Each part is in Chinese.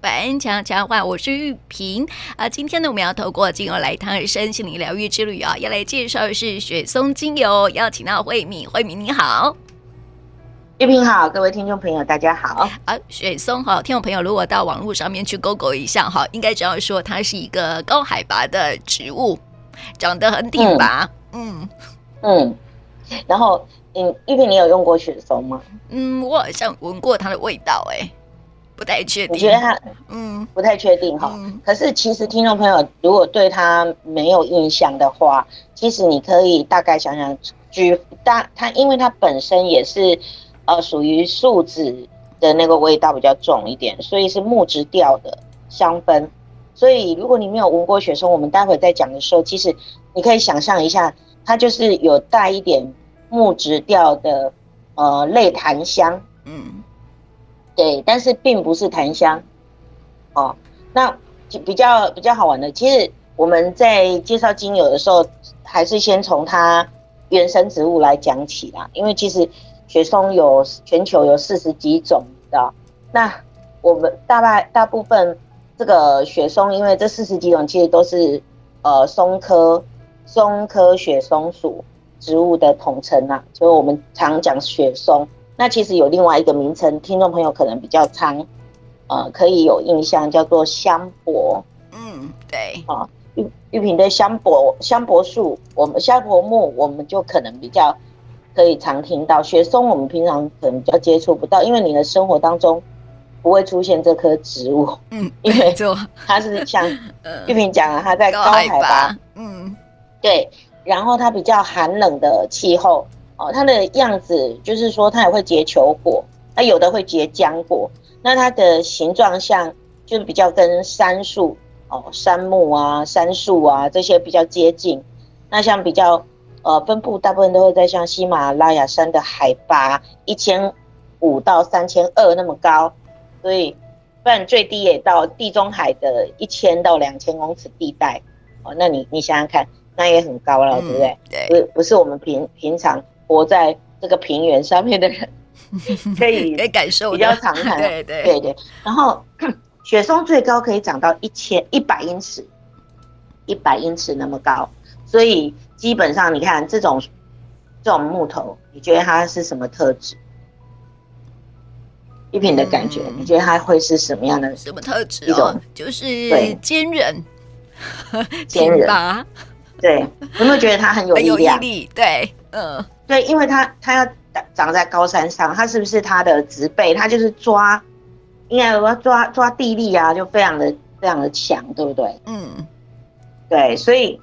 百安强强话，我是玉萍啊。今天呢，我们要透过精油来谈身心灵疗愈之旅啊，要来介绍的是雪松精油，邀请到慧敏，慧敏你好，玉萍好，各位听众朋友大家好啊。雪松好，听众朋友如果到网络上面去 Google 一下哈，应该知道说它是一个高海拔的植物，长得很挺拔，嗯嗯，然后嗯，玉萍你有用过雪松吗？嗯，我好像闻过它的味道哎、欸。不太确定，我觉得他嗯不太确定哈？嗯、可是其实听众朋友如果对他没有印象的话，其实你可以大概想想，举大它，因为它本身也是呃属于树脂的那个味道比较重一点，所以是木质调的香氛。所以如果你没有闻过雪松，我们待会再讲的时候，其实你可以想象一下，它就是有带一点木质调的呃类檀香，嗯。对，但是并不是檀香，哦，那比较比较好玩的，其实我们在介绍精油的时候，还是先从它原生植物来讲起啦。因为其实雪松有全球有四十几种的，那我们大概大部分这个雪松，因为这四十几种其实都是呃松科松科雪松属植物的统称呐，所以我们常讲雪松。那其实有另外一个名称，听众朋友可能比较常，呃，可以有印象，叫做香柏。嗯，对。啊，玉玉萍的香柏香柏树，我们香柏木，我们就可能比较可以常听到。雪松，我们平常可能比较接触不到，因为你的生活当中不会出现这棵植物。嗯，因为 它是像 玉萍讲了，它在高。海拔嗯，对。然后它比较寒冷的气候。哦，它的样子就是说，它也会结球果，那有的会结浆果。那它的形状像，就是比较跟杉树哦，杉木啊、杉树啊这些比较接近。那像比较呃分布，大部分都会在像喜马拉雅山的海拔一千五到三千二那么高，所以不然最低也到地中海的一千到两千公尺地带。哦，那你你想想看，那也很高了，嗯、对不对？对，不不是我们平平常。活在这个平原上面的人，可以可以感受比较长看，对对对对。然后 雪松最高可以长到一千一百英尺，一百英尺那么高，所以基本上你看这种这种木头，你觉得它是什么特质？一品的感觉，嗯、你觉得它会是什么样的？什么特质？哦，就是坚韧，坚韧。对，有没有觉得它很有力量？很有毅力，对，嗯。对，因为它它要长在高山上，它是不是它的植被？它就是抓，应该说抓抓地力啊，就非常的非常的强，对不对？嗯，对，所以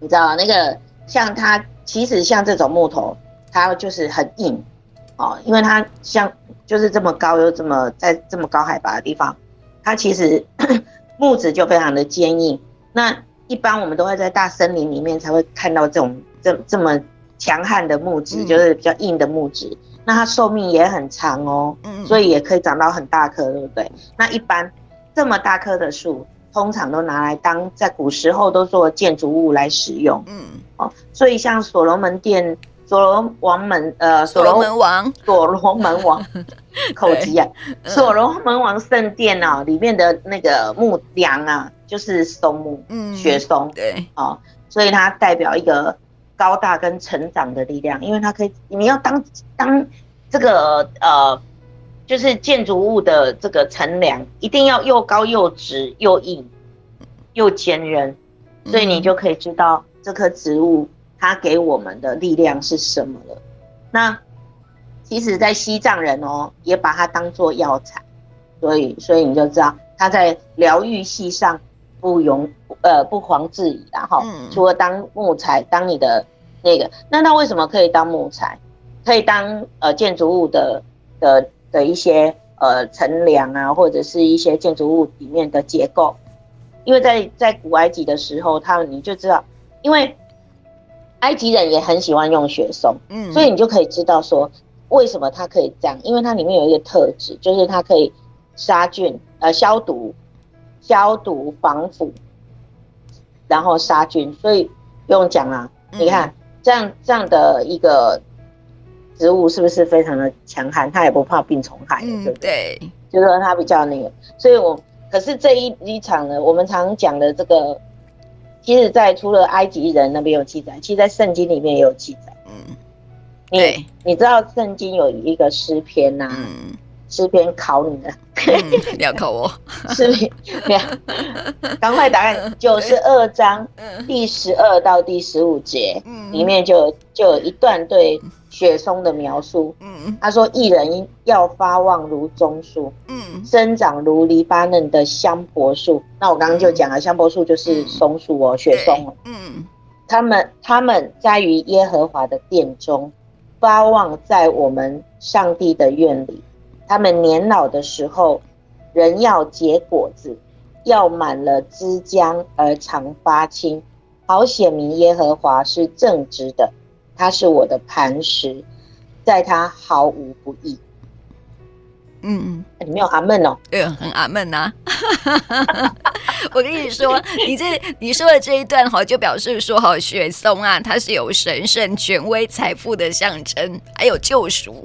你知道那个像它，其实像这种木头，它就是很硬哦，因为它像就是这么高又这么在这么高海拔的地方，它其实 木质就非常的坚硬。那一般我们都会在大森林里面才会看到这种这这么。强悍的木质就是比较硬的木质，嗯、那它寿命也很长哦，嗯，所以也可以长到很大棵，对不对？那一般这么大棵的树，通常都拿来当在古时候都做建筑物来使用，嗯，哦，所以像所罗门殿、所罗王门呃，所罗门王、所罗门王 口级啊，所罗门王圣殿啊，里面的那个木梁啊，就是松木，嗯，雪松，对，哦，所以它代表一个。高大跟成长的力量，因为它可以，你要当当这个呃，就是建筑物的这个层梁，一定要又高又直又硬又坚韧，所以你就可以知道这棵植物它给我们的力量是什么了。那其实，在西藏人哦，也把它当做药材，所以所以你就知道它在疗愈系上。不容呃不遑置疑，然后除了当木材，当你的那个，那它为什么可以当木材？可以当呃建筑物的的的一些呃乘梁啊，或者是一些建筑物里面的结构？因为在在古埃及的时候，他们你就知道，因为埃及人也很喜欢用雪松，嗯，所以你就可以知道说为什么它可以这样，因为它里面有一个特质，就是它可以杀菌呃消毒。消毒防腐，然后杀菌，所以不用讲啊。你看这样这样的一个植物是不是非常的强悍？它也不怕病虫害，对不对？对，就是说它比较那个。所以我可是这一一场呢，我们常讲的这个，其实，在除了埃及人那边有记载，其实在圣经里面也有记载。嗯，你你知道圣经有一个诗篇呐？嗯。诗篇考你了，嗯、你要考我。诗篇，赶快答案。九十二章第十二到第十五节，嗯、里面就就有一段对雪松的描述。嗯，他说：“一人要发旺如棕树，嗯，生长如黎巴嫩的香柏树。”那我刚刚就讲了，香柏树就是松树哦，雪松哦。嗯，他们他们在于耶和华的殿中，发旺在我们上帝的院里。他们年老的时候，人要结果子，要满了枝浆而常发青，好显明耶和华是正直的，他是我的磐石，在他毫无不义。嗯嗯，你没有阿门哦？对，很阿门呐。我跟你说，你这你说的这一段哈，就表示说哈，雪松啊，它是有神圣权威、财富的象征，还有救赎。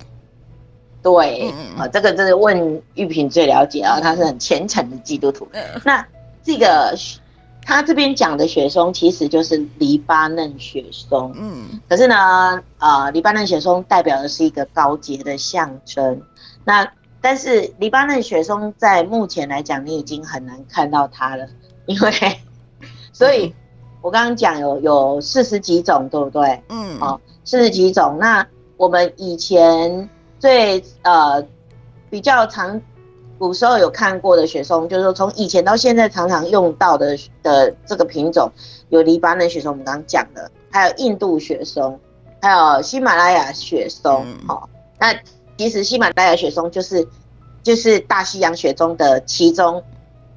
对，啊，这个就是问玉萍最了解啊，他是很虔诚的基督徒。那这个他这边讲的雪松，其实就是黎巴嫩雪松。嗯，可是呢，呃，黎巴嫩雪松代表的是一个高洁的象征。那但是黎巴嫩雪松在目前来讲，你已经很难看到它了，因为所以我刚刚讲有有四十几种，对不对？嗯，哦，四十几种。那我们以前。最呃比较常古时候有看过的雪松，就是说从以前到现在常常用到的的这个品种，有黎巴嫩雪松，我们刚刚讲的，还有印度雪松，还有喜马拉雅雪松。好、嗯，那其实喜马拉雅雪松就是就是大西洋雪松的其中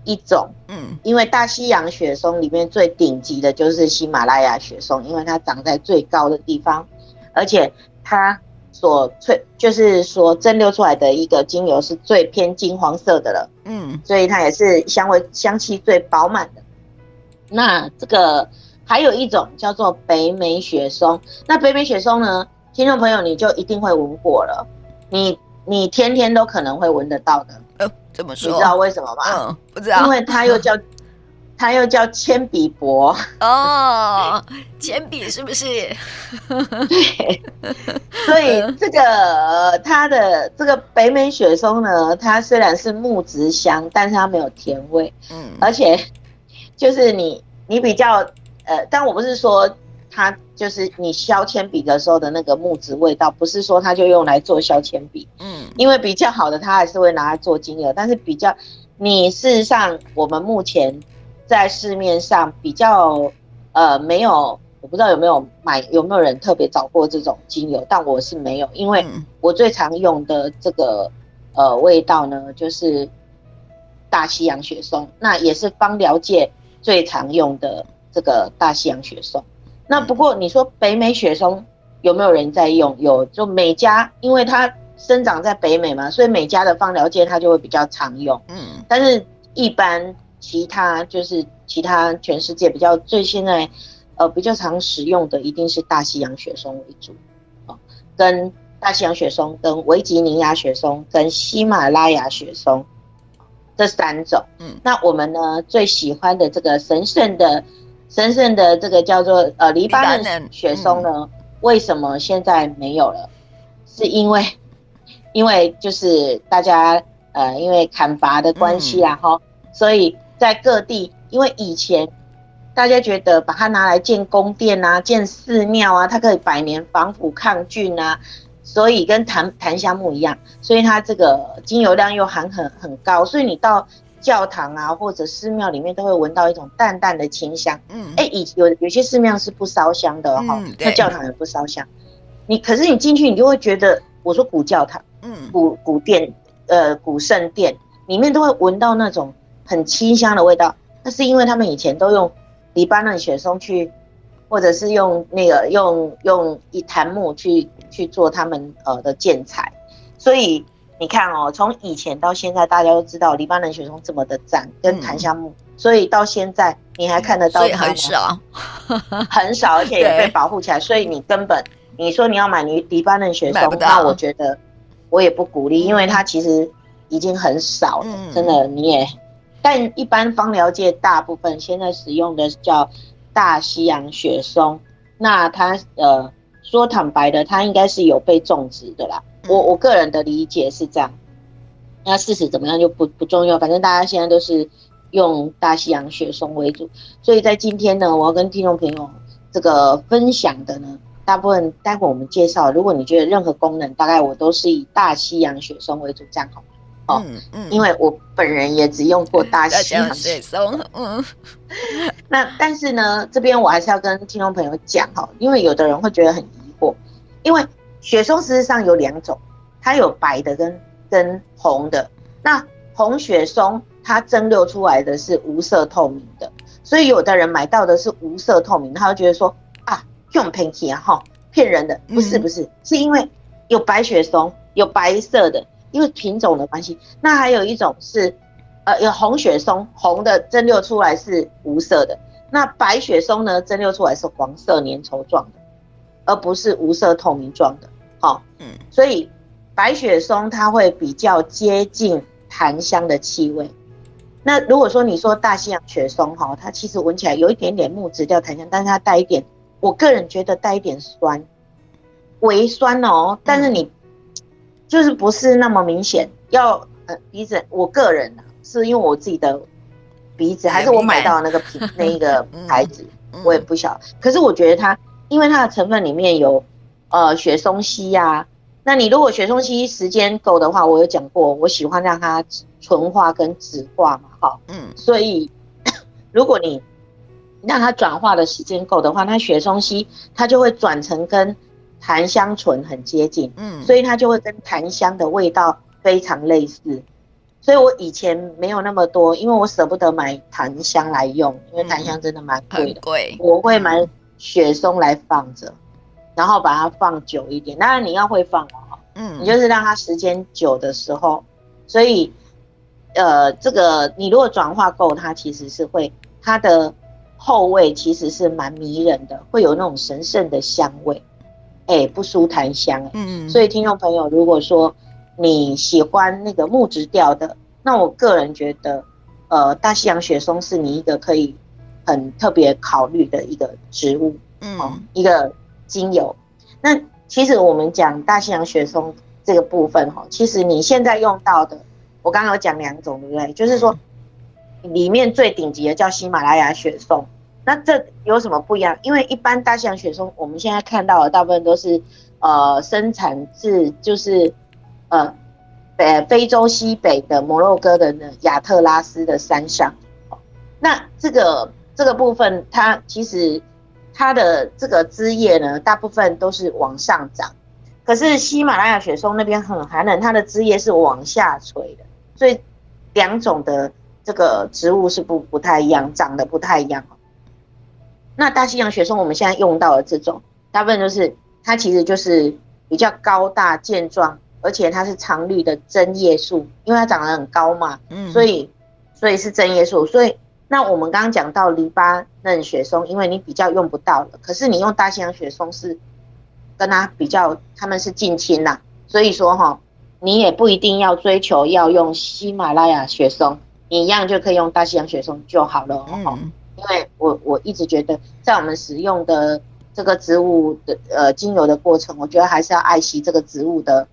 一种。嗯，因为大西洋雪松里面最顶级的就是喜马拉雅雪松，因为它长在最高的地方，而且它。所萃就是所蒸馏出来的一个精油是最偏金黄色的了，嗯，所以它也是香味香气最饱满的。那这个还有一种叫做北美雪松，那北美雪松呢，听众朋友你就一定会闻过了，你你天天都可能会闻得到的。呃，怎么说？你知道为什么吗？嗯，不知道，因为它又叫。它又叫铅笔薄哦，铅笔是不是？对，所以这个呃它的这个北美雪松呢，它虽然是木质香，但是它没有甜味，嗯，而且就是你你比较呃，但我不是说它就是你削铅笔的时候的那个木质味道，不是说它就用来做削铅笔，嗯，因为比较好的它还是会拿来做精油，但是比较你事实上我们目前。在市面上比较，呃，没有，我不知道有没有买，有没有人特别找过这种精油，但我是没有，因为我最常用的这个，呃，味道呢，就是大西洋雪松，那也是芳疗界最常用的这个大西洋雪松。那不过你说北美雪松有没有人在用？有，就每家，因为它生长在北美嘛，所以每家的芳疗界它就会比较常用。嗯，但是一般。其他就是其他全世界比较最现在，呃比较常使用的一定是大西洋雪松为主，哦，跟大西洋雪松、跟维吉尼亚雪松、跟喜马拉雅雪松这三种。嗯，那我们呢最喜欢的这个神圣的神圣的这个叫做呃黎巴嫩雪松呢，嗯，为什么现在没有了？是因为因为就是大家呃因为砍伐的关系啊哈，嗯，所以。在各地，因为以前大家觉得把它拿来建宫殿啊、建寺庙啊，它可以百年防腐抗菌啊，所以跟檀檀香木一样，所以它这个精油量又含很很高，所以你到教堂啊或者寺庙里面都会闻到一种淡淡的清香。嗯，哎、欸，以有有些寺庙是不烧香的哈、嗯，那教堂也不烧香。你可是你进去，你就会觉得，我说古教堂，嗯，古古殿，呃，古圣殿里面都会闻到那种。很清香的味道，那是因为他们以前都用黎巴嫩雪松去，或者是用那个用用一檀木去去做他们呃的建材，所以你看哦，从以前到现在，大家都知道黎巴嫩雪松这么的赞，跟檀香木、嗯，所以到现在你还看得到它吗？很少，很少，而且也被保护起来，所以你根本你说你要买黎黎巴嫩雪松，那我觉得我也不鼓励，因为它其实已经很少了，嗯、真的你也。但一般芳疗界大部分现在使用的叫大西洋雪松，那它呃说坦白的，它应该是有被种植的啦。我我个人的理解是这样，那事实怎么样就不不重要，反正大家现在都是用大西洋雪松为主。所以在今天呢，我要跟听众朋友这个分享的呢，大部分待会我们介绍，如果你觉得任何功能，大概我都是以大西洋雪松为主，这样好吗？哦，嗯嗯，因为我本人也只用过大西洋雪松，嗯，那但是呢，这边我还是要跟听众朋友讲哈，因为有的人会觉得很疑惑，因为。雪松实际上有两种，它有白的跟跟红的。那红雪松它蒸馏出来的是无色透明的，所以有的人买到的是无色透明，他会觉得说啊，用骗气啊哈，骗人的。不是不是，是因为有白雪松有白色的，因为品种的关系。那还有一种是，呃，有红雪松，红的蒸馏出来是无色的，那白雪松呢蒸馏出来是黄色粘稠状的，而不是无色透明状的。好，嗯，所以白雪松它会比较接近檀香的气味。那如果说你说大西洋雪松哈，它其实闻起来有一点点木质调檀香，但是它带一点，我个人觉得带一点酸，微酸哦。但是你就是不是那么明显，要呃鼻子，我个人啊，是因为我自己的鼻子，还是我买到的那个品 那一个牌子，我也不晓得。可是我觉得它，因为它的成分里面有。呃，雪松烯呀、啊，那你如果雪松烯时间够的话，我有讲过，我喜欢让它纯化跟酯化嘛，哈，嗯，所以 如果你让它转化的时间够的话，那雪松烯它就会转成跟檀香醇很接近，嗯，所以它就会跟檀香的味道非常类似，所以我以前没有那么多，因为我舍不得买檀香来用，因为檀香真的蛮贵的，贵，我会买雪松来放着。然后把它放久一点，当然你要会放哦，嗯，你就是让它时间久的时候，所以，呃，这个你如果转化够，它其实是会它的后味其实是蛮迷人的，会有那种神圣的香味，哎，不输檀香，嗯嗯，所以听众朋友，如果说你喜欢那个木质调的，那我个人觉得，呃，大西洋雪松是你一个可以很特别考虑的一个植物，嗯，一个。精油，那其实我们讲大西洋雪松这个部分哈，其实你现在用到的，我刚刚有讲两种，对不对？就是说，里面最顶级的叫喜马拉雅雪松，那这有什么不一样？因为一般大西洋雪松，我们现在看到的大部分都是呃生产自就是呃北非洲西北的摩洛哥的亚特拉斯的山上，那这个这个部分它其实。它的这个枝叶呢，大部分都是往上长，可是喜马拉雅雪松那边很寒冷，它的枝叶是往下垂的，所以两种的这个植物是不不太一样，长得不太一样。那大西洋雪松我们现在用到的这种，大部分就是它其实就是比较高大健壮，而且它是常绿的针叶树，因为它长得很高嘛，嗯，所以所以是针叶树，所以。那我们刚刚讲到黎巴嫩雪松，因为你比较用不到了，可是你用大西洋雪松是跟它比较，他们是近亲啦，所以说哈，你也不一定要追求要用喜马拉雅雪松，你一样就可以用大西洋雪松就好了哦。因为我我一直觉得，在我们使用的这个植物的呃精油的过程，我觉得还是要爱惜这个植物的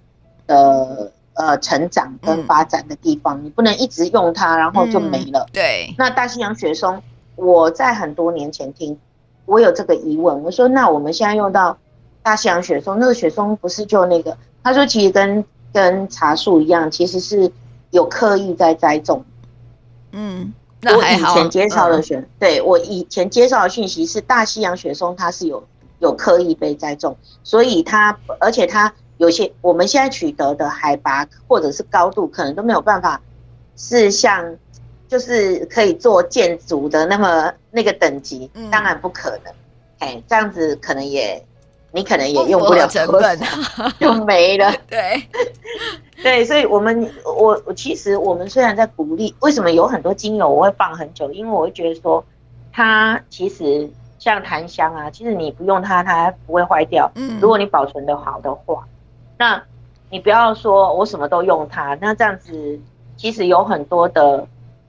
的。呃，成长跟发展的地方，嗯，你不能一直用它，然后就没了。嗯，对。那大西洋雪松，我在很多年前听，我有这个疑问，我说那我们现在用到大西洋雪松，那个雪松不是就那个？他说其实跟跟茶树一样，其实是有刻意在栽种。嗯，那还好。我以前介绍的选，嗯，对我以前介绍的讯息是大西洋雪松，它是有有刻意被栽种，所以它而且它。有些我们现在取得的海拔或者是高度，可能都没有办法是像就是可以做建筑的那么那个等级，嗯、当然不可能。哎，这样子可能也你可能也用不了成本，就没了。对 对，所以我们我我其实我们虽然在鼓励，为什么有很多精油我会放很久？因为我会觉得说它其实像檀香啊，其实你不用它，它不会坏掉。嗯，如果你保存的好的话，那你不要说我什么都用它，那这样子其实有很多的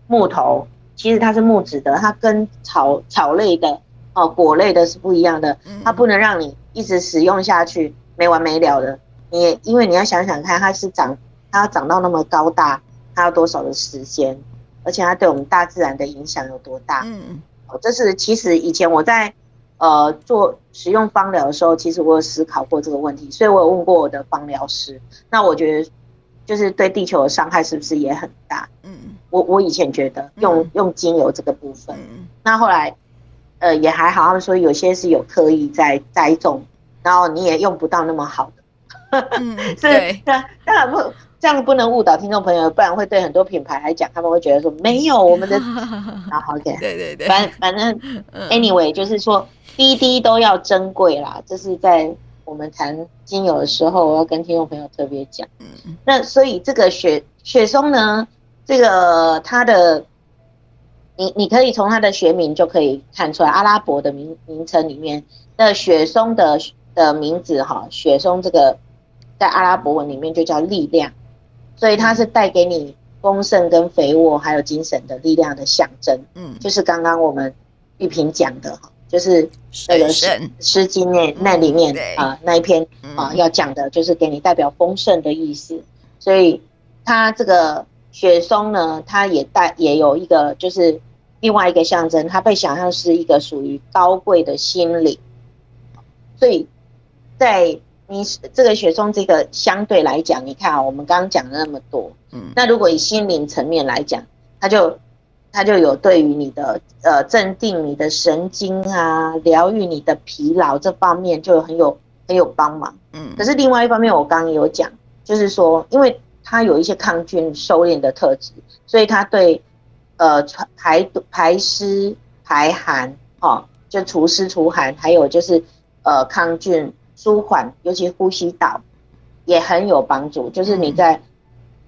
木头，其实它是木质的，它跟草草类的哦果类的是不一样的，它不能让你一直使用下去没完没了的。你也因为你要想想看，它是长它要长到那么高大，它要多少的时间，而且它对我们大自然的影响有多大？嗯，哦，这是其实以前我在呃做使用芳疗的时候，其实我有思考过这个问题，所以我有问过我的芳疗师。那我觉得就是对地球的伤害是不是也很大？嗯，我我以前觉得用用精油这个部分，那后来呃也还好，他们说有些是有刻意在栽种，然后你也用不到那么好的。嗯，对，当然不这样不能误导听众朋友，不然会对很多品牌来讲，他们会觉得说没有我们的，好好点，对对对，反反正 anyway 就是说滴滴都要珍贵啦，这是在我们谈精油的时候，我要跟听众朋友特别讲。嗯，那所以这个雪雪松呢，这个它的，你你可以从它的学名就可以看出来，阿拉伯的名名称里面的雪松的的名字哈，雪松这个。在阿拉伯文里面就叫力量，所以它是带给你丰盛跟肥沃，还有精神的力量的象征。嗯，就是刚刚我们玉萍讲的哈，就是那个诗诗经那那里面啊那一篇啊要讲的，就是给你代表丰盛的意思。所以它这个雪松呢，它也带也有一个就是另外一个象征，它被想象是一个属于高贵的心灵。所以在你这个雪松，这个相对来讲，你看啊，我们刚刚讲了那么多，嗯，那如果以心灵层面来讲，它就它就有对于你的呃镇定你的神经啊，疗愈你的疲劳这方面就很有很有帮忙，嗯。可是另外一方面，我刚刚有讲，就是说，因为它有一些抗菌收敛的特质，所以它对呃排排湿排寒，哦，就除湿除寒，还有就是呃抗菌。舒缓，尤其呼吸道也很有帮助。就是你在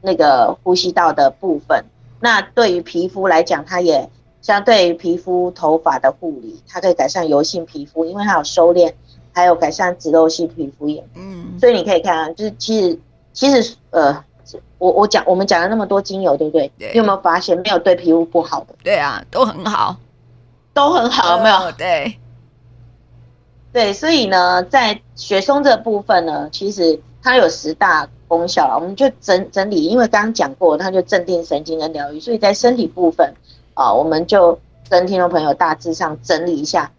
那个呼吸道的部分，嗯、那对于皮肤来讲，它也相对于皮肤头发的护理，它可以改善油性皮肤，因为它有收敛，还有改善脂漏性皮肤炎。嗯，所以你可以看，就是其实其实呃，我我讲我们讲了那么多精油，对不对？对。你有没有发现没有对皮肤不好的？对啊，都很好，都很好，有没有？哦、对。对，所以呢，在雪松这部分呢，其实它有十大功效了。我们就整整理，因为刚刚讲过，它就镇定神经跟疗愈。所以在身体部分啊、呃，我们就跟听众朋友大致上整理一下，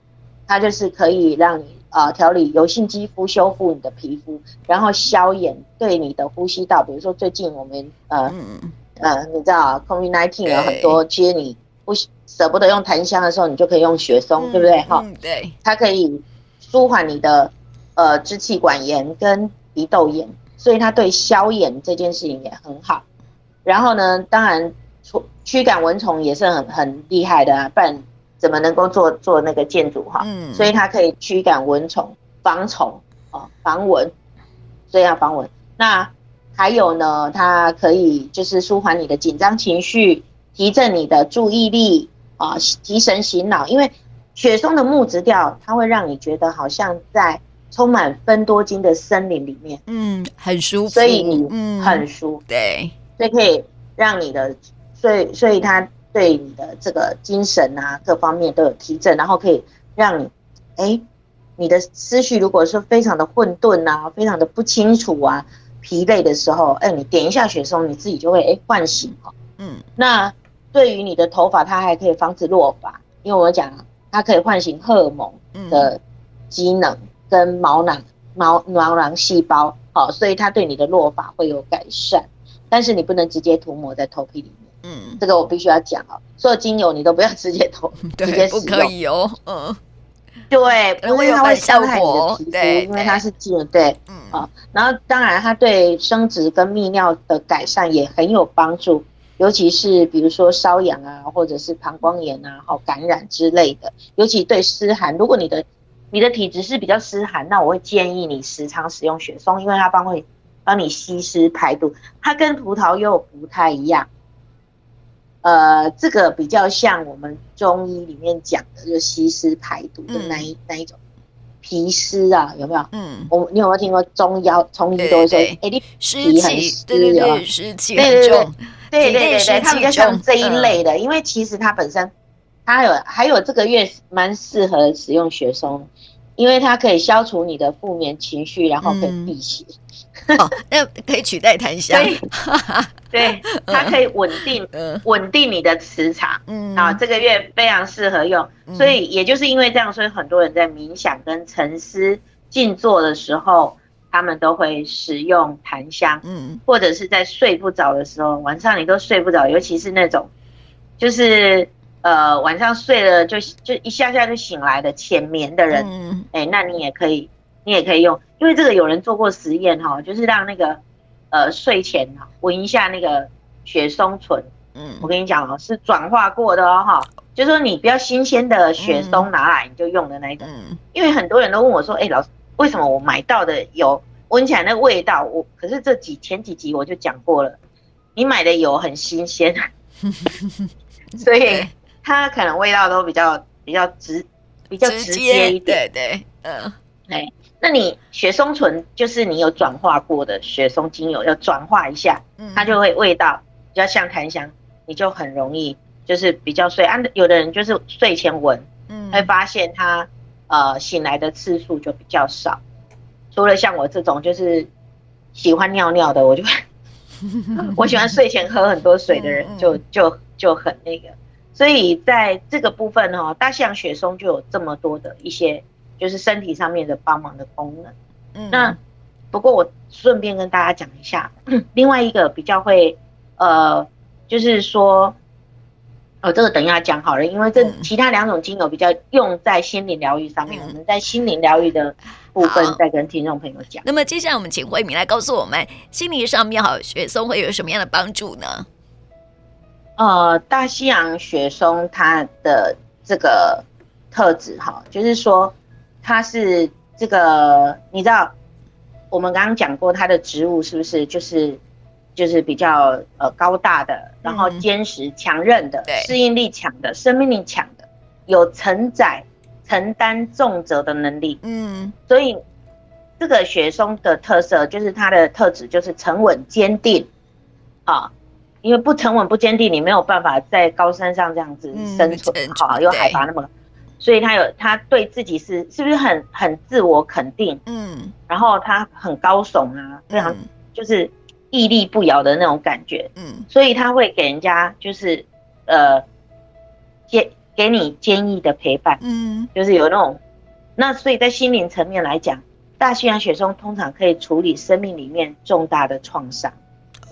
它就是可以让你啊、呃、调理油性肌肤，修复你的皮肤，然后消炎，对你的呼吸道。比如说最近我们呃、嗯、呃，你知道 COVID nineteen 有很多，其实你不舍不得用檀香的时候，你就可以用雪松，嗯、对不对？哈、嗯，对，它可以。舒缓你的呃支气管炎跟鼻窦炎，所以它对消炎这件事情也很好。然后呢，当然驱驱赶蚊虫也是很很厉害的啊，不然怎么能够做做那个建筑哈？嗯，所以它可以驱赶蚊虫、防虫哦、防蚊，所以要防蚊。那还有呢，它可以就是舒缓你的紧张情绪，提振你的注意力啊，提神醒脑，因为。雪松的木质调，它会让你觉得好像在充满芬多精的森林里面，嗯，很舒服，所以你嗯很舒服，对，所以可以让你的，所以所以它对你的这个精神啊各方面都有提振，然后可以让你，哎、欸，你的思绪如果说非常的混沌啊，非常的不清楚啊，疲惫的时候，哎、欸，你点一下雪松，你自己就会哎唤醒哦，嗯，那对于你的头发，它还可以防止落发，因为我讲。它可以唤醒荷尔蒙的机能跟毛囊毛毛囊细胞，好，所以它对你的落发会有改善，但是你不能直接涂抹在头皮里面。嗯，这个我必须要讲哦，所有精油你都不要直接涂，直接使用。不可以哦。嗯，对，因为它会伤害你的皮肤，因为它是精，对，嗯，啊，然后当然它对生殖跟泌尿的改善也很有帮助。尤其是比如说瘙痒啊，或者是膀胱炎啊，好感染之类的。尤其对湿寒，如果你的你的体质是比较湿寒，那我会建议你时常使用雪松，因为它帮会帮你吸湿排毒。它跟葡萄柚不太一样，呃，这个比较像我们中医里面讲的，就是西施排毒的那一、嗯、那一种脾湿啊，有没有？嗯，我你有没有听过中药中医都会说，哎，你脾很湿，对对对，湿气很重，对对对对，它比较像这一类的，嗯、因为其实它本身它有还有这个月蛮适合使用雪松，因为它可以消除你的负面情绪，然后可以辟邪。嗯 哦，那可以取代檀香，对，它可以稳定，稳定你的磁场，嗯，啊，这个月非常适合用，所以也就是因为这样，所以很多人在冥想跟沉思静坐的时候，他们都会使用檀香，嗯，或者是在睡不着的时候，晚上你都睡不着，尤其是那种，就是呃晚上睡了就就一下下就醒来的浅眠的人，嗯，哎，那你也可以。你也可以用，因为这个有人做过实验哈，就是让那个呃睡前哈闻一下那个雪松醇，嗯，我跟你讲哦，是转化过的哦哈，就是说你不要新鲜的雪松拿来你就用的那一种，嗯，因为很多人都问我说，哎，老师，为什么我买到的油闻起来那个味道，我可是这几前几集我就讲过了，你买的油很新鲜，所以它可能味道都比较比较直比较直接一点，对对，嗯，哎。那你雪松醇就是你有转化过的雪松精油，要转化一下，它就会味道比较像檀香，你就很容易就是比较睡。啊，有的人就是睡前闻，嗯，会发现他呃醒来的次数就比较少。除了像我这种就是喜欢尿尿的，我就 我喜欢睡前喝很多水的人就，就就就很那个。所以在这个部分哈，大西洋雪松就有这么多的一些。就是身体上面的帮忙的功能，嗯，那不过我顺便跟大家讲一下，另外一个比较会，呃，就是说，哦，这个等一下讲好了，因为这其他两种精油比较用在心灵疗愈上面，嗯、我们在心灵疗愈的部分再跟听众朋友讲。那么接下来我们请慧敏来告诉我们，心灵上面好雪松会有什么样的帮助呢？呃，大西洋雪松它的这个特质哈，就是说。它是这个，你知道，我们刚刚讲过它的植物是不是就是就是比较呃高大的，然后坚实强韧的，适应力强的，生命力强的，有承载承担重责的能力。嗯，所以这个雪松的特色就是它的特质就是沉稳坚定啊，因为不沉稳不坚定，你没有办法在高山上这样子生存，好，有海拔那么。所以他有，他对自己是是不是很很自我肯定？嗯，然后他很高耸啊，非常就是屹立不摇的那种感觉。嗯，所以他会给人家就是呃，坚给你坚毅的陪伴。嗯，就是有那种，那所以在心灵层面来讲，大西洋雪松通常可以处理生命里面重大的创伤。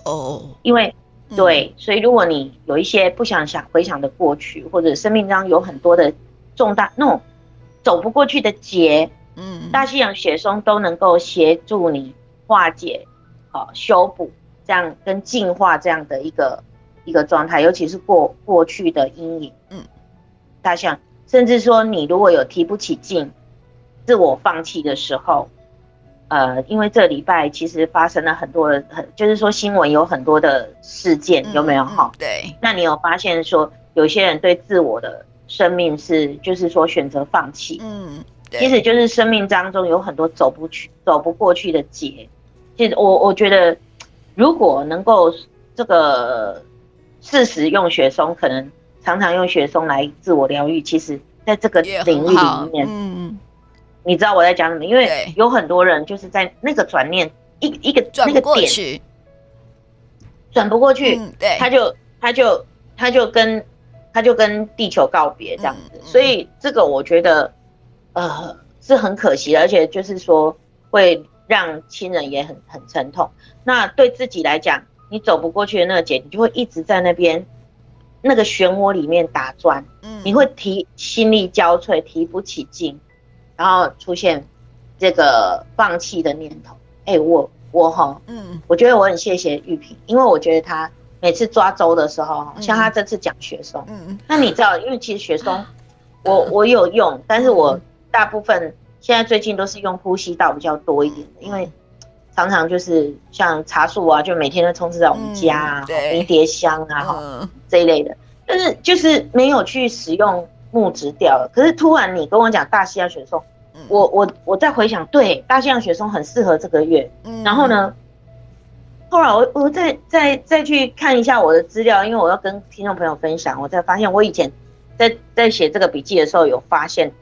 哦，因为对，所以如果你有一些不想想回想的过去，或者生命中有很多的。重大那种走不过去的结，嗯，大西洋雪松都能够协助你化解、好修补这样跟净化这样的一个一个状态，尤其是过过去的阴影，嗯，大西洋甚至说你如果有提不起劲、自我放弃的时候，呃，因为这礼拜其实发生了很多的，很就是说新闻有很多的事件，有没有哈？对，那你有发现说有些人对自我的。生命是，就是说选择放弃，嗯，其实就是生命当中有很多走不去、走不过去的结。其实我我觉得，如果能够这个适时用雪松，可能常常用雪松来自我疗愈。其实，在这个领域里面，嗯，你知道我在讲什么？因为有很多人就是在那个转念一一个那个点转不过去，对，他就他就他就跟。他就跟地球告别这样子，所以这个我觉得，呃，是很可惜的，而且就是说会让亲人也很很沉痛。那对自己来讲，你走不过去的那个结，你就会一直在那边那个漩涡里面打转，你会提心力交瘁，提不起劲，然后出现这个放弃的念头。哎，我我哈，嗯，我觉得我很谢谢玉萍，因为我觉得他。每次抓周的时候，像他这次讲雪松，嗯嗯，那你知道，因为其实雪松，我我有用，但是我大部分现在最近都是用呼吸道比较多一点的，因为常常就是像茶树啊，就每天都充斥在我们家啊，迷迭香啊，哈、嗯，这一类的。但是就是没有去使用木质调。可是突然你跟我讲大西洋雪松，嗯、我我我在回想，对，大西洋雪松很适合这个月。嗯、然后呢，后来我我再再再去看一下我的资料，因为我要跟听众朋友分享，我才发现我以前在在写这个笔记的时候有发现，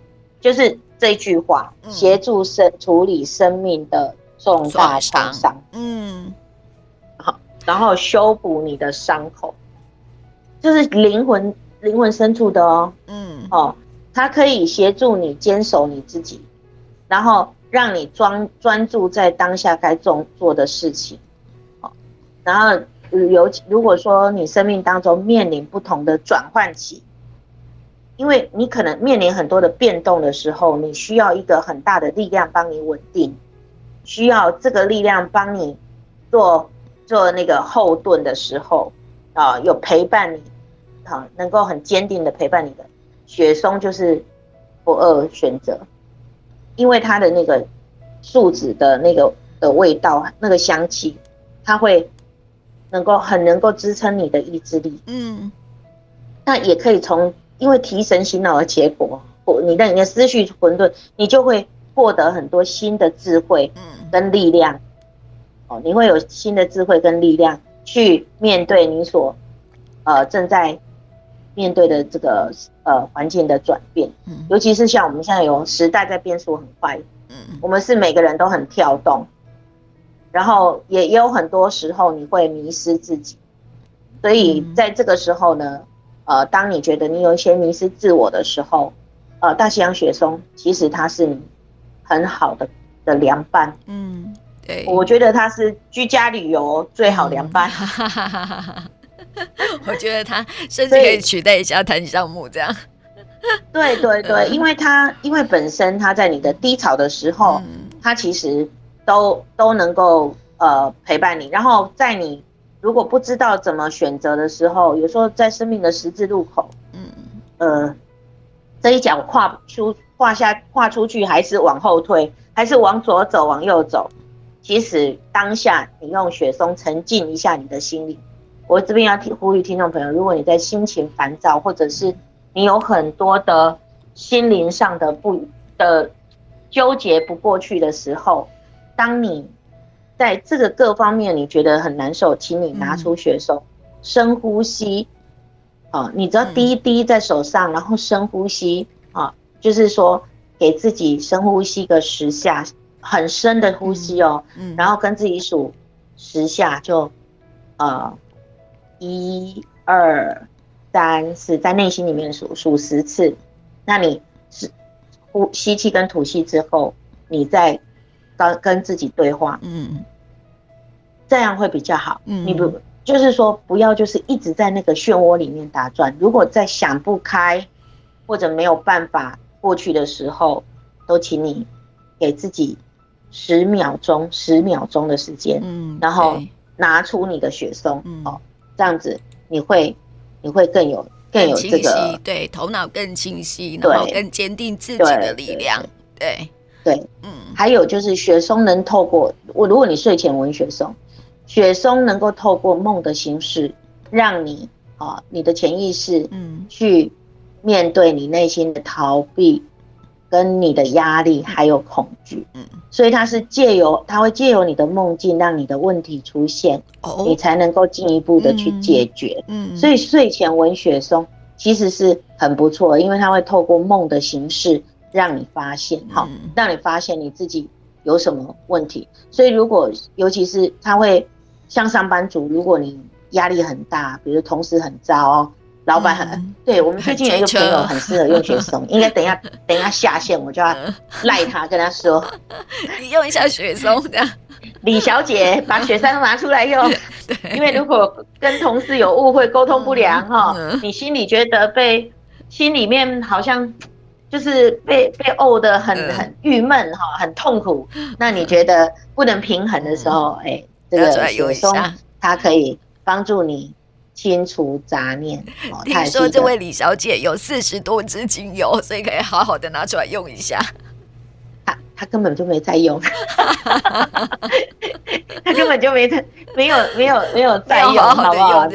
就是这句话，协助生处理生命的。重大创伤，嗯，好，然后修补你的伤口，就是灵魂灵魂深处的哦，嗯，哦，它可以协助你坚守你自己，然后让你专专注在当下该做做的事情，好，然后尤其如果说你生命当中面临不同的转换期，因为你可能面临很多的变动的时候，你需要一个很大的力量帮你稳定。需要这个力量帮你做做那个后盾的时候啊，有陪伴你，好，能够很坚定的陪伴你的雪松就是不二选择，因为它的那个树脂的那个的味道，那个香气，它会能够很能够支撑你的意志力，嗯，那也可以从因为提神醒脑的结果，或你的你的思绪混沌，你就会获得很多新的智慧，嗯。跟力量，哦，你会有新的智慧跟力量去面对你所，呃，正在面对的这个呃环境的转变，嗯，尤其是像我们现在有时代在变速很快，嗯，我们是每个人都很跳动，然后也也有很多时候你会迷失自己，所以在这个时候呢，呃，当你觉得你有一些迷失自我的时候，呃，大西洋雪松其实它是你很好的。的凉拌，嗯，对，我觉得它是居家旅游最好凉拌。嗯、我觉得它甚至可以取代一下檀香木这样。对对对，因为它因为本身它在你的低潮的时候，嗯、它其实都都能够呃陪伴你。然后在你如果不知道怎么选择的时候，有时候在生命的十字路口，嗯呃，这一脚跨出跨下跨出去，还是往后退？还是往左走，往右走。其实当下你用雪松沉浸一下你的心里。我这边要提呼吁听众朋友，如果你在心情烦躁，或者是你有很多的心灵上的不的纠结不过去的时候，当你在这个各方面你觉得很难受，请你拿出雪松，深呼吸。啊，你只要滴一滴在手上，然后深呼吸。啊，就是说。给自己深呼吸个十下，很深的呼吸哦，然后跟自己数十下就，就呃一二三四，在内心里面数数十次。那你是呼吸气跟吐气之后，你再跟跟自己对话，嗯，这样会比较好。嗯，你不就是说不要就是一直在那个漩涡里面打转。如果在想不开或者没有办法。过去的时候，都请你给自己十秒钟、十秒钟的时间，嗯，然后拿出你的雪松，嗯，哦，这样子你会你会更有更有这个对头脑更清晰，然后更坚定自己的力量，对对，嗯，还有就是雪松能透过我，如果你睡前闻雪松，雪松能够透过梦的形式，让你啊，你的潜意识，嗯，去。面对你内心的逃避，跟你的压力还有恐惧，嗯，所以它是借由，它会借由你的梦境让你的问题出现，哦，你才能够进一步的去解决，嗯，所以睡前闻雪松其实是很不错，因为它会透过梦的形式让你发现，好，让你发现你自己有什么问题，所以如果尤其是他会像上班族，如果你压力很大，比如同事很糟。老板很、嗯、对，我们最近有一个朋友很适合用雪松，应该等一下 等一下下线我就要赖他跟他说，你用一下雪松这样。李小姐把雪山拿出来用，对，因为如果跟同事有误会沟通不良哈，嗯嗯、你心里觉得被心里面好像就是被被怄的很很郁闷哈，很痛苦，那你觉得不能平衡的时候，哎、欸，这个雪松它可以帮助你。清除杂念。听说这位李小姐有四十多支精油，所以可以好好的拿出来用一下。她她根本就没在用，她根本就没在没有没有没有在用，好，好不好？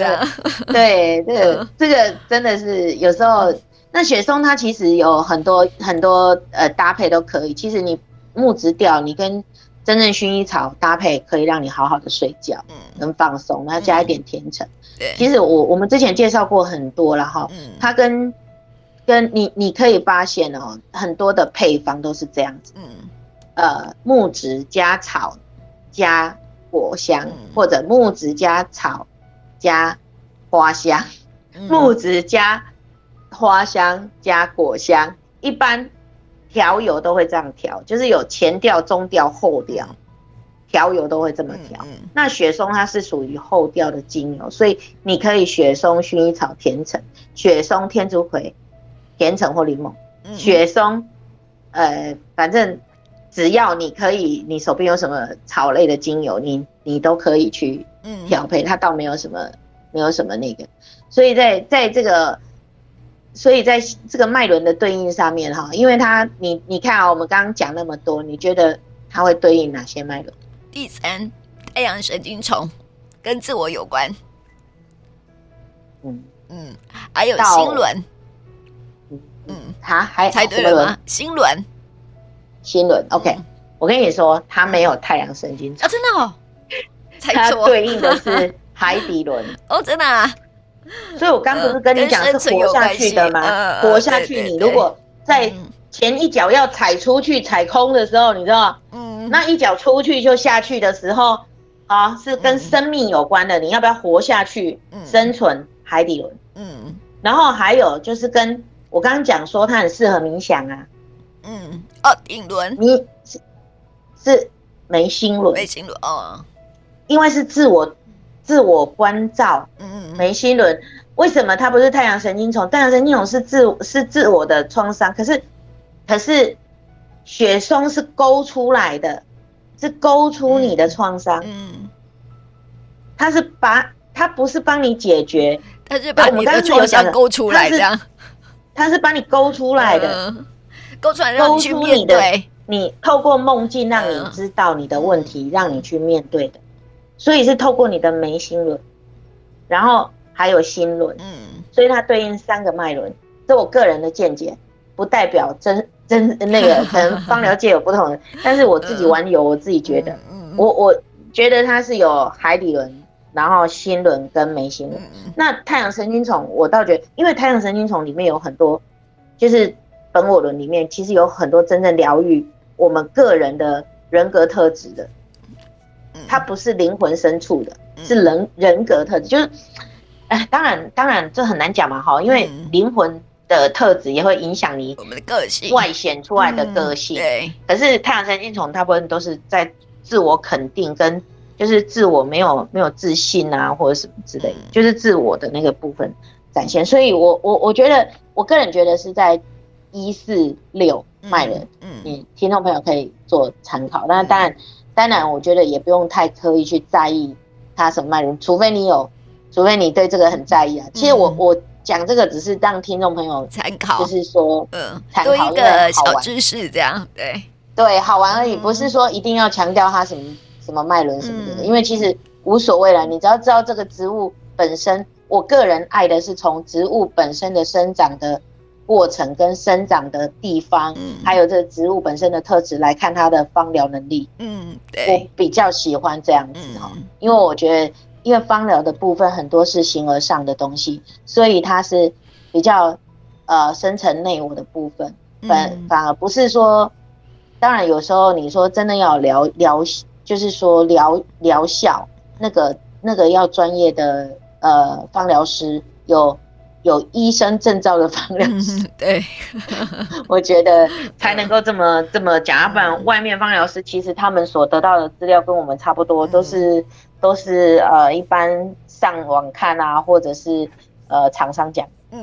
对，这个这个真的是有时候，那雪松它其实有很多很多呃搭配都可以。其实你木质调，你跟真正薰衣草搭配，可以让你好好的睡觉，嗯，能放松，然后加一点甜橙。对，其实我我们之前介绍过很多了哈，它跟跟你你可以发现哦，很多的配方都是这样子，嗯，呃，木质加草加果香，或者木质加草加花香，木质加花香加果香，一般。调油都会这样调，就是有前调、中调、后调，调油都会这么调。嗯嗯、那雪松它是属于后调的精油，所以你可以雪松、薰衣草、甜橙、雪松、天竺葵、甜橙或柠檬。嗯、雪松，呃，反正只要你可以，你手边有什么草类的精油，你你都可以去调配，它倒没有什么没有什么那个。所以在在这个。所以在这个脉轮的对应上面哈，因为它你你看啊，我们刚刚讲那么多，你觉得它会对应哪些脉轮？第三，太阳神经丛跟自我有关。嗯嗯，还有心轮。嗯嗯，好，还猜对了吗？心轮，心轮。OK，我跟你说，它没有太阳神经丛啊，真的哦。它对应的是海底轮 哦，真的啊。所以，我刚不是跟你讲是活下去的吗？活下去，你如果在前一脚要踩出去、踩空的时候，你知道，嗯，那一脚出去就下去的时候，啊，是跟生命有关的。你要不要活下去？生存海底轮，嗯，然后还有就是跟我刚刚讲说，它很适合冥想啊，嗯，哦，顶轮，你是是眉心轮，眉心轮哦，因为是自我。自我关照，嗯嗯，眉心轮为什么它不是太阳神经丛？太阳神经丛是自是自我的创伤，可是可是雪松是勾出来的，是勾出你的创伤，嗯，它是把它不是帮你解决，它是把你的创伤勾出来这样，它是把你勾出来的，勾出来让你去面对，你透过梦境让你知道你的问题，让你去面对的。所以是透过你的眉心轮，然后还有心轮，嗯，所以它对应三个脉轮，这我个人的见解，不代表真真那个 可能芳疗界有不同的，但是我自己玩有，我自己觉得，我我觉得它是有海底轮，然后心轮跟眉心轮。那太阳神经丛，我倒觉得，因为太阳神经丛里面有很多，就是本我轮里面其实有很多真正疗愈我们个人的人格特质的。它不是灵魂深处的，是人人格特质，就是，哎，当然当然这很难讲嘛，哈，因为灵魂的特质也会影响你我们的个性外显出来的个性。对。可是太阳神经虫大部分都是在自我肯定跟就是自我没有没有自信啊或者什么之类，就是自我的那个部分展现。所以我我我觉得我个人觉得是在一四六脉轮，嗯，你听众朋友可以做参考。那当然。当然，我觉得也不用太刻意去在意它什么脉轮，除非你有，除非你对这个很在意啊。其实我我讲这个只是让听众朋友参考，就是说，嗯，多一个小知识这样，对对，好玩而已，不是说一定要强调它什么什么脉轮什么的，因为其实无所谓了。你只要知道这个植物本身，我个人爱的是从植物本身的生长的。过程跟生长的地方，嗯，还有这植物本身的特质来看它的芳疗能力，嗯，对，我比较喜欢这样子哈，嗯，因为我觉得，因为芳疗的部分很多是形而上的东西，所以它是比较呃深层内我的部分，反反而不是说，当然有时候你说真的要疗疗，就是说疗疗效，那个那个要专业的呃芳疗师有。有医生证照的方疗师，嗯，对，我觉得 才能够这么这么讲，要不然外面方疗师其实他们所得到的资料跟我们差不多，都是都是呃一般上网看啊，或者是呃厂商讲。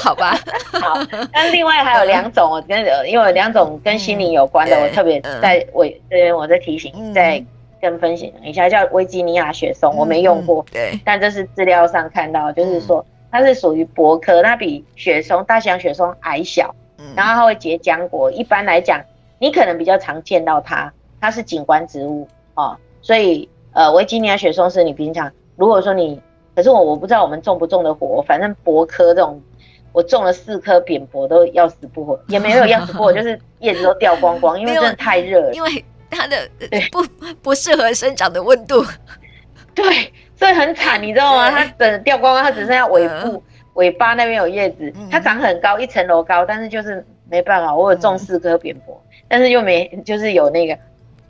好吧，好，那另外还有两种，我跟因为有两种跟心灵有关的，我特别在我这边我在提醒在。跟分享一下，叫维吉尼亚雪松，我没用过，对，但这是资料上看到，就是说它是属于柏科，它比雪松、大西洋雪松矮小，然后它会结浆果。一般来讲，你可能比较常见到它，它是景观植物哦。所以呃，维吉尼亚雪松是你平常如果说你，可是我我不知道我们种不种得活，反正柏科这种，我种了四颗扁柏都要死不活，也没有要死不活，就是叶子都掉光光，因为真的太热了，因为它的不不适合生长的温度。对，所以很惨，你知道吗？它整掉光光，它只剩下尾部、尾巴那边有叶子。它长很高，一层楼高，但是就是没办法，我有种四颗扁柏，但是又没，就是有那个。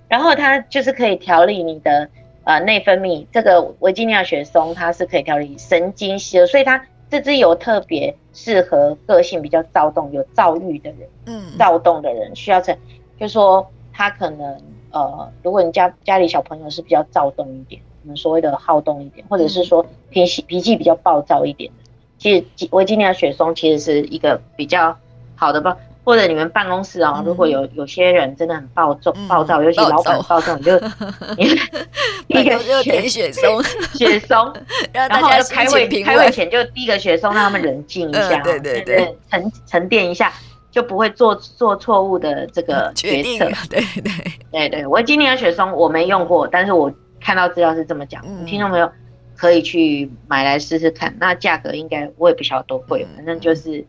然后它就是可以调理你的呃内分泌。这个维吉尼亚雪松它是可以调理神经系的，所以它这支油特别适合个性比较躁动、有躁郁的人。嗯，躁动的人需要成，就是说他可能呃，如果你家家里小朋友是比较躁动一点。我们所谓的好动一点，或者是说脾气脾气比较暴躁一点的，其实维吉尼亚雪松其实是一个比较好的吧。或者你们办公室啊、哦，如果有有些人真的很暴躁，暴躁，尤其老板暴躁，你就 一个 就点雪松，雪松，然后就开会开会前就滴个雪松，让他们冷静一下，对对对，沉沉淀一下，就不会做做错误的这个 决策。对对对对，我今年的雪松我没用过，但是我。看到资料是这么讲，嗯、听众朋友可以去买来试试看。那价格应该我也不晓得多贵，反正就是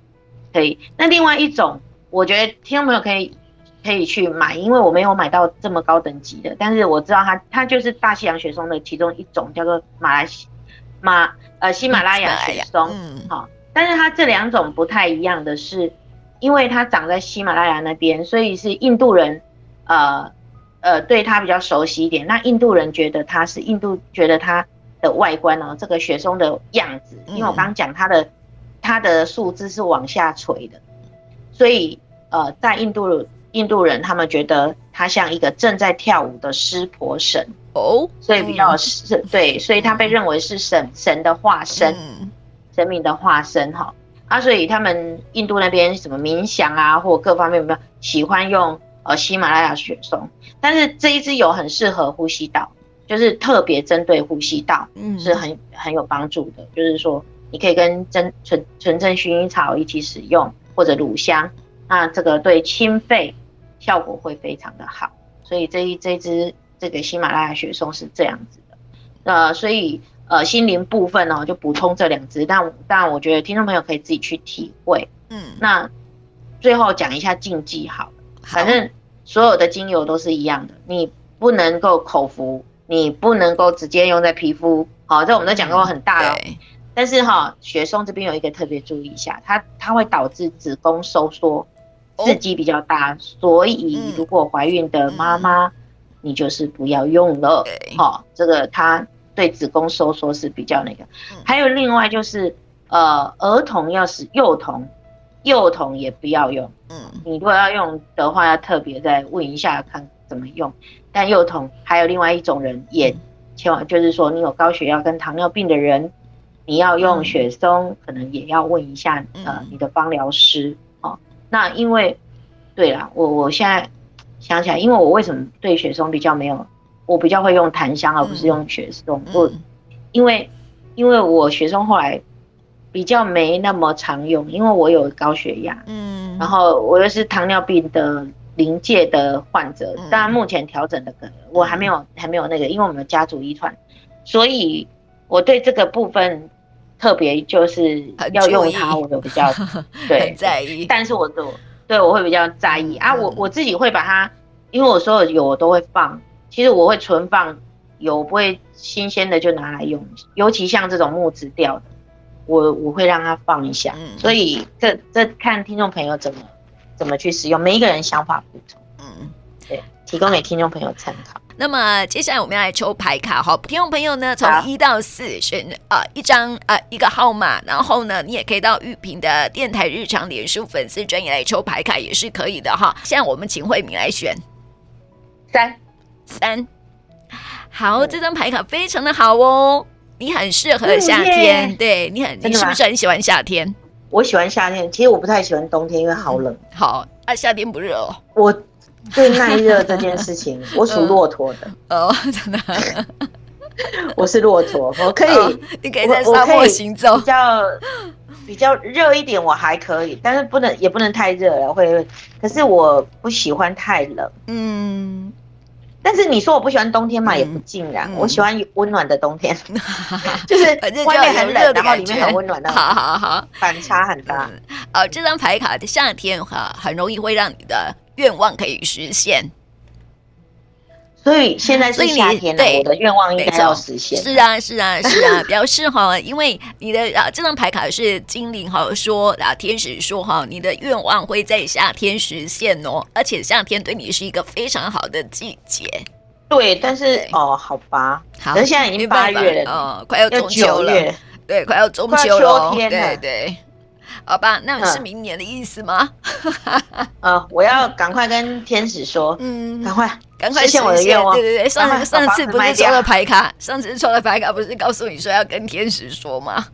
可以。那另外一种，我觉得听众朋友可以可以去买，因为我没有买到这么高等级的，但是我知道它它就是大西洋雪松的其中一种，叫做马来西马呃喜马拉雅雪松。嗯，好，但是它这两种不太一样的是，因为它长在喜马拉雅那边，所以是印度人呃。呃，对它比较熟悉一点。那印度人觉得它是印度，觉得它的外观呢，这个雪松的样子，因为我刚刚讲它的它的树枝是往下垂的，所以呃，在印度印度人他们觉得它像一个正在跳舞的湿婆神哦，所以比较是对，所以它被认为是神神的化身，神明的化身哈。啊，所以他们印度那边什么冥想啊，或各方面没有喜欢用。呃，喜马拉雅雪松，但是这一支油很适合呼吸道，就是特别针对呼吸道，嗯，是很很有帮助的。就是说，你可以跟真纯纯正薰衣草一起使用，或者乳香，那这个对清肺效果会非常的好。所以这一这一支这个喜马拉雅雪松是这样子的。呃，所以呃心灵部分呢，就补充这两支，但但我觉得听众朋友可以自己去体会。嗯，那最后讲一下禁忌好。反正所有的精油都是一样的，你不能够口服，你不能够直接用在皮肤。好，这我们都讲过很大了。但是哈，雪松这边有一个特别注意一下，它它会导致子宫收缩，刺激比较大，所以如果怀孕的妈妈，你就是不要用了。好，这个它对子宫收缩是比较那个。还有另外就是，呃，儿童要使幼童。幼童也不要用，嗯，你如果要用的话，要特别再问一下看怎么用。但幼童还有另外一种人，也千万就是说，你有高血压跟糖尿病的人，你要用雪松，可能也要问一下呃你的芳疗师哦。那因为，对啦，我我现在想起来，因为我为什么对雪松比较没有，我比较会用檀香而不是用雪松，我，因为因为我雪松后来。比较没那么常用，因为我有高血压，嗯，然后我又是糖尿病的临界的患者，当然目前调整的可能我还没有还没有那个，因为我们家族遗传，所以我对这个部分特别就是要用它，我就比较对在意，但是我都对我会比较在意啊，我我自己会把它，因为我所有油我都会放，其实我会存放有，不会新鲜的就拿来用，尤其像这种木质调的。我我会让它放一下，嗯、所以这这看听众朋友怎么怎么去使用，每一个人想法不同，嗯，对，提供给听众朋友参考。那么接下来我们要来抽牌卡哈，听众朋友呢从一到四选啊、呃、一张啊、呃、一个号码，然后呢你也可以到玉萍的电台日常脸书粉丝专页来抽牌卡也是可以的哈。现在我们请慧敏来选三三，好，嗯、这张牌卡非常的好哦。你很适合夏天，嗯、对你很，你是不是很喜欢夏天？我喜欢夏天，其实我不太喜欢冬天，因为好冷。嗯、好啊，夏天不热哦。我对耐热这件事情，我属骆驼的。哦，真的。我是骆驼，我可以，哦、你可以在沙漠行走，比较比较热一点，我还可以，但是不能也不能太热了，会。可是我不喜欢太冷，嗯。但是你说我不喜欢冬天嘛，嗯、也不尽然，嗯、我喜欢温暖的冬天，嗯、就是外面很冷，然后里面很温暖的，好好好，反差很大。哦，这张牌卡的夏天哈，很容易会让你的愿望可以实现。所以现在是夏天了，我的愿望应该要实现。是啊，是啊，是啊，表示哈，因为你的啊这张牌卡是精灵哈说啊天使说哈，你的愿望会在夏天实现哦，而且夏天对你是一个非常好的季节。对，但是哦，好吧，好，现在已经八月了，哦，快要中秋了，对，快要中秋了，对对。好吧，那是明年的意思吗？呃，我要赶快跟天使说，嗯，赶快，赶快实现我的愿望。对对对，上上次不是抽了牌卡，上次抽了牌卡不是告诉你说要跟天使说吗？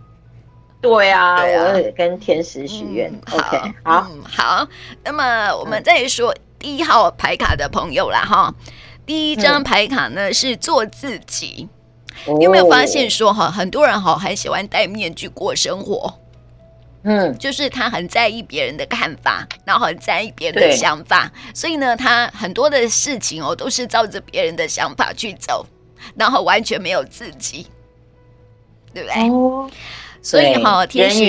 对啊，我也跟天使许愿。OK，好，好。那么我们再说第一号牌卡的朋友啦，哈，第一张牌卡呢是做自己。你有没有发现说哈，很多人哈很喜欢戴面具过生活？嗯，就是他很在意别人的看法，然后很在意别人的想法，所以呢，他很多的事情哦，都是照着别人的想法去走，然后完全没有自己，对不对？哦，所以哈，天使，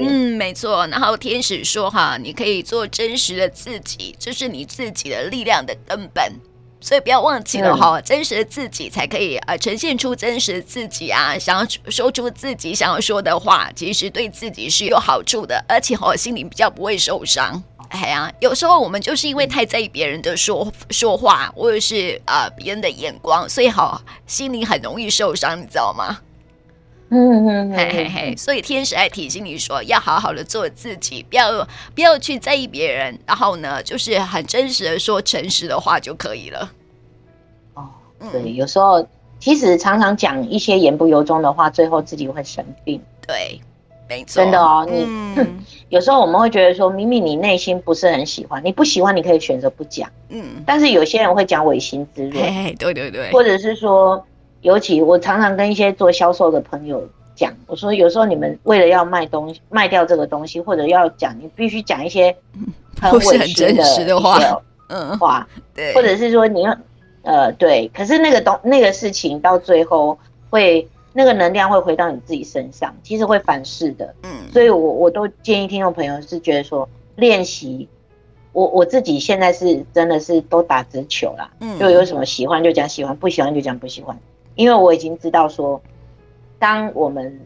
嗯，没错。然后天使说哈，你可以做真实的自己，这是你自己的力量的根本。所以不要忘记了哈，嗯、真实的自己才可以呃呈现出真实的自己啊！想要说出自己想要说的话，其实对自己是有好处的，而且哈心里比较不会受伤。哎呀，有时候我们就是因为太在意别人的说说话，或者是呃别人的眼光，所以哈心里很容易受伤，你知道吗？嗯嗯嘿嘿嘿，所以天使还提醒你说，要好好的做自己，不要不要去在意别人，然后呢，就是很真实的说诚实的话就可以了。哦，对，有时候其实常常讲一些言不由衷的话，最后自己会生病。对，没错，真的哦。你、嗯、有时候我们会觉得说，明明你内心不是很喜欢，你不喜欢，你可以选择不讲。嗯，但是有些人会讲违心之论。嘿嘿，对对对，或者是说。尤其我常常跟一些做销售的朋友讲，我说有时候你们为了要卖东西，卖掉这个东西，或者要讲，你必须讲一些 很委屈的话，嗯，话，对，或者是说你要，呃，对，可是那个东那个事情到最后会那个能量会回到你自己身上，其实会反噬的，嗯，所以我我都建议听众朋友是觉得说练习，我我自己现在是真的是都打直球啦，嗯，就有什么喜欢就讲喜欢，不喜欢就讲不喜欢。因为我已经知道说，当我们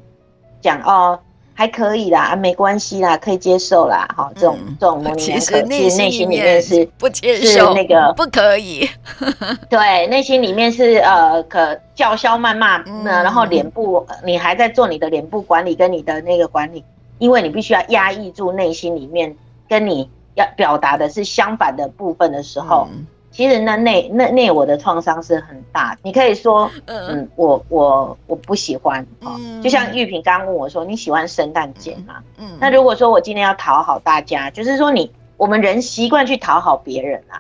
讲哦还可以啦，没关系啦，可以接受啦，哈，这种这种模棱两可，其实内心里面是不接受，那个不可以。对，内心里面是呃可叫嚣谩骂，嗯，然后脸部你还在做你的脸部管理跟你的那个管理，因为你必须要压抑住内心里面跟你要表达的是相反的部分的时候。嗯其实那内那内我的创伤是很大，你可以说，嗯，我我我不喜欢，哦，就像玉萍刚刚问我说，你喜欢圣诞节吗？嗯，那如果说我今天要讨好大家，就是说你我们人习惯去讨好别人啊，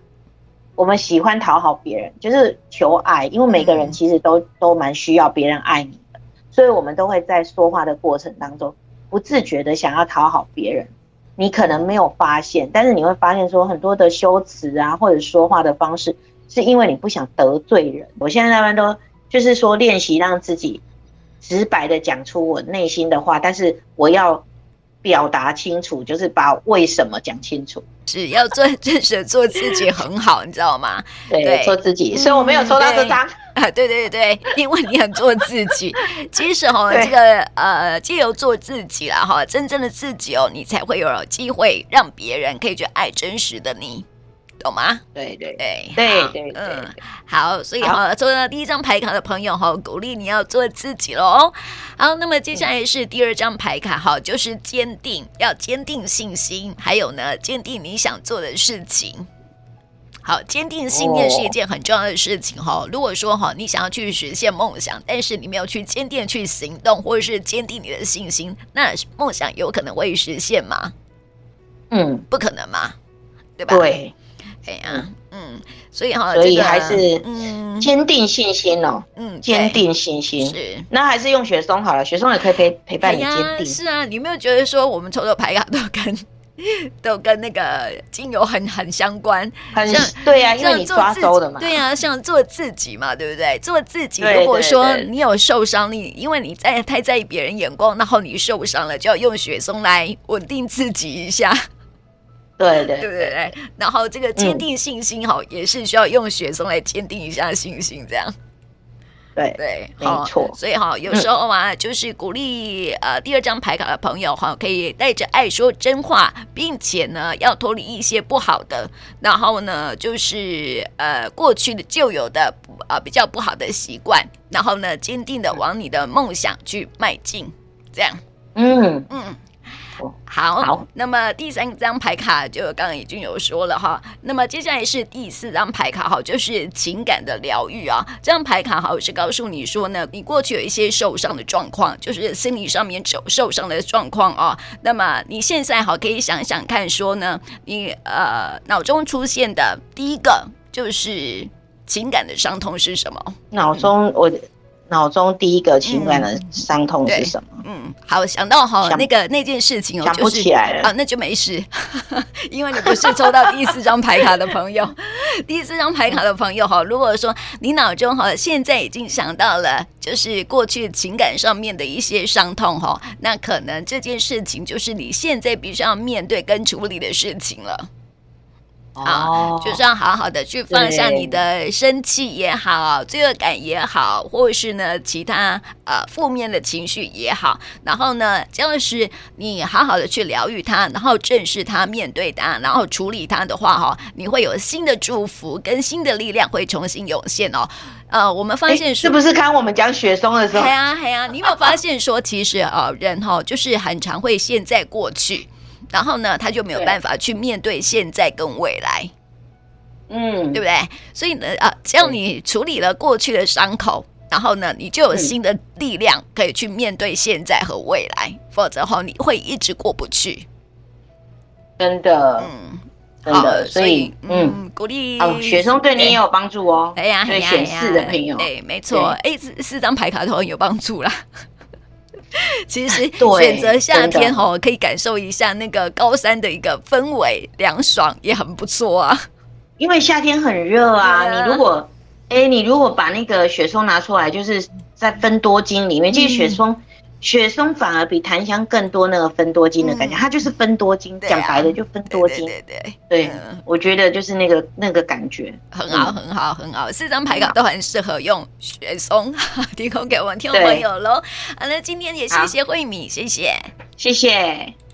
我们喜欢讨好别人，就是求爱，因为每个人其实都都蛮需要别人爱你的，所以我们都会在说话的过程当中不自觉的想要讨好别人。你可能没有发现，但是你会发现说很多的修辞啊，或者说话的方式，是因为你不想得罪人。我现在一般都就是说练习让自己直白的讲出我内心的话，但是我要表达清楚，就是把为什么讲清楚。只要做真实做自己很好，你知道吗？对，对做自己。所以我没有抽到这张。啊，对对对，因为你很做自己。其实哈，这个呃，借由做自己啦哈，真正的自己哦，你才会有机会让别人可以去爱真实的你，懂吗？对对对对对，嗯，好，所以哈，抽到第一张牌卡的朋友哈，鼓励你要做自己喽。好，那么接下来是第二张牌卡哈，就是坚定，要坚定信心，还有呢，坚定你想做的事情。好，坚定信念是一件很重要的事情哈。如果说哈，你想要去实现梦想，但是你没有去坚定去行动，或者是坚定你的信心，那梦想有可能会实现吗？嗯，不可能嘛，对吧？对，对呀、啊，嗯，所以哈，所以还是嗯，坚定信心哦，嗯，坚定信心是，那还是用雪松好了，雪松也可以陪陪伴你坚定。是啊，你有没有觉得说我们抽的牌卡都跟 都跟那个精油很很相关？很对呀、啊，因为你抓周的嘛，对呀、啊，像做自己嘛，对不对？做自己，如果说你有受伤，你因为你在太在意别人眼光，然后你受伤了，就要用雪松来稳定自己一下。对对对对对，然后这个坚定信心哈，也是需要用雪松来坚定一下信心，这样。对对，没错。所以哈，有时候啊，就是鼓励呃第二张牌卡的朋友哈，可以带着爱说真话，并且呢要脱离一些不好的，然后呢就是呃过去的旧有的啊比较不好的习惯，然后呢坚定的往你的梦想去迈进，这样。嗯嗯。好，好，那么第三张牌卡就刚刚已经有说了哈，那么接下来是第四张牌卡哈，就是情感的疗愈啊。这张牌卡哈是告诉你说呢，你过去有一些受伤的状况，就是心理上面受受伤的状况啊。那么你现在好可以想想看，说呢，你呃脑中出现的第一个就是情感的伤痛是什么？脑中我。脑中第一个情感的伤痛是什么？嗯，好，想到哈那个那件事情哦，想不起来了、就是、啊，那就没事，因为你不是抽到第四张牌卡的朋友。第四张牌卡的朋友哈，如果说你脑中哈现在已经想到了，就是过去情感上面的一些伤痛哈，那可能这件事情就是你现在必须要面对跟处理的事情了。啊，就是要好好的去放下你的生气也好，罪恶感也好，或者是呢其他呃负面的情绪也好，然后呢，这样是你好好的去疗愈它，然后正视它，面对它，然后处理它的话，哈，你会有新的祝福跟新的力量会重新涌现哦。呃，我们发现是不是看我们讲雪松的时候？对啊，对啊，你有没有发现说，其实呃，人哈就是很常会陷在过去。然后呢，他就没有办法去面对现在跟未来，嗯，对不对？所以呢，啊，只要你处理了过去的伤口，然后呢，你就有新的力量可以去面对现在和未来。嗯、否则后你会一直过不去。真的，嗯，好的，所以，嗯，嗯，鼓励哦，雪松对你也有帮助哦。哎呀，对显示的朋友，对，没错，哎，四四张牌卡都很有帮助啦。其实 选择夏天哦，可以感受一下那个高山的一个氛围，凉爽也很不错啊。因为夏天很热啊，啊你如果哎，你如果把那个雪松拿出来，就是在分多精里面，其实雪松。嗯雪松反而比檀香更多那个分多精的感觉，嗯、它就是分多精，讲、啊、白了就分多精。对对对，我觉得就是那个那个感觉很好，很好，很好。四张牌卡都很适合用雪松，提供给我们听众朋友喽。好，那今天也谢谢慧敏，谢谢，谢谢。